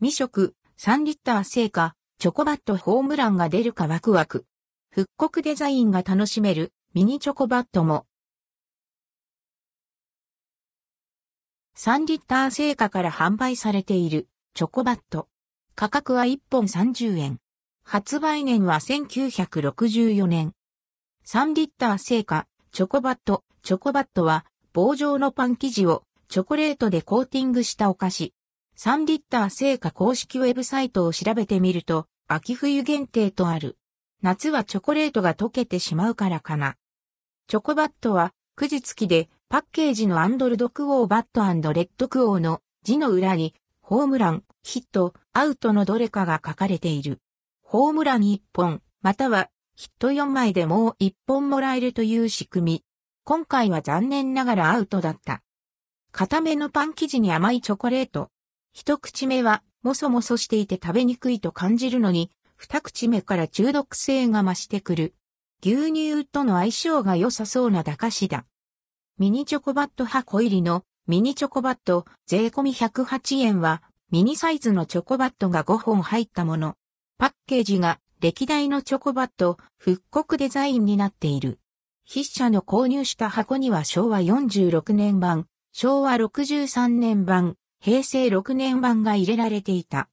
未食、3リッター製菓、チョコバットホームランが出るかワクワク。復刻デザインが楽しめるミニチョコバットも。3リッター製菓から販売されているチョコバット。価格は1本30円。発売年は1964年。3リッター製菓、チョコバット。チョコバットは棒状のパン生地をチョコレートでコーティングしたお菓子。3リッター製菓公式ウェブサイトを調べてみると、秋冬限定とある。夏はチョコレートが溶けてしまうからかな。チョコバットは、くじ付きで、パッケージのアンドルドクオーバットレッドクオーの字の裏に、ホームラン、ヒット、アウトのどれかが書かれている。ホームラン1本、または、ヒット4枚でもう1本もらえるという仕組み。今回は残念ながらアウトだった。固めのパン生地に甘いチョコレート。一口目は、もそもそしていて食べにくいと感じるのに、二口目から中毒性が増してくる。牛乳との相性が良さそうな駄菓子だ。ミニチョコバット箱入りのミニチョコバット税込み108円はミニサイズのチョコバットが5本入ったもの。パッケージが歴代のチョコバット復刻デザインになっている。筆者の購入した箱には昭和46年版、昭和63年版、平成6年版が入れられていた。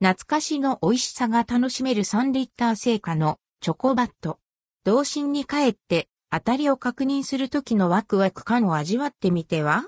懐かしの美味しさが楽しめる3リッター製菓のチョコバット。童心に帰って当たりを確認するときのワクワク感を味わってみては？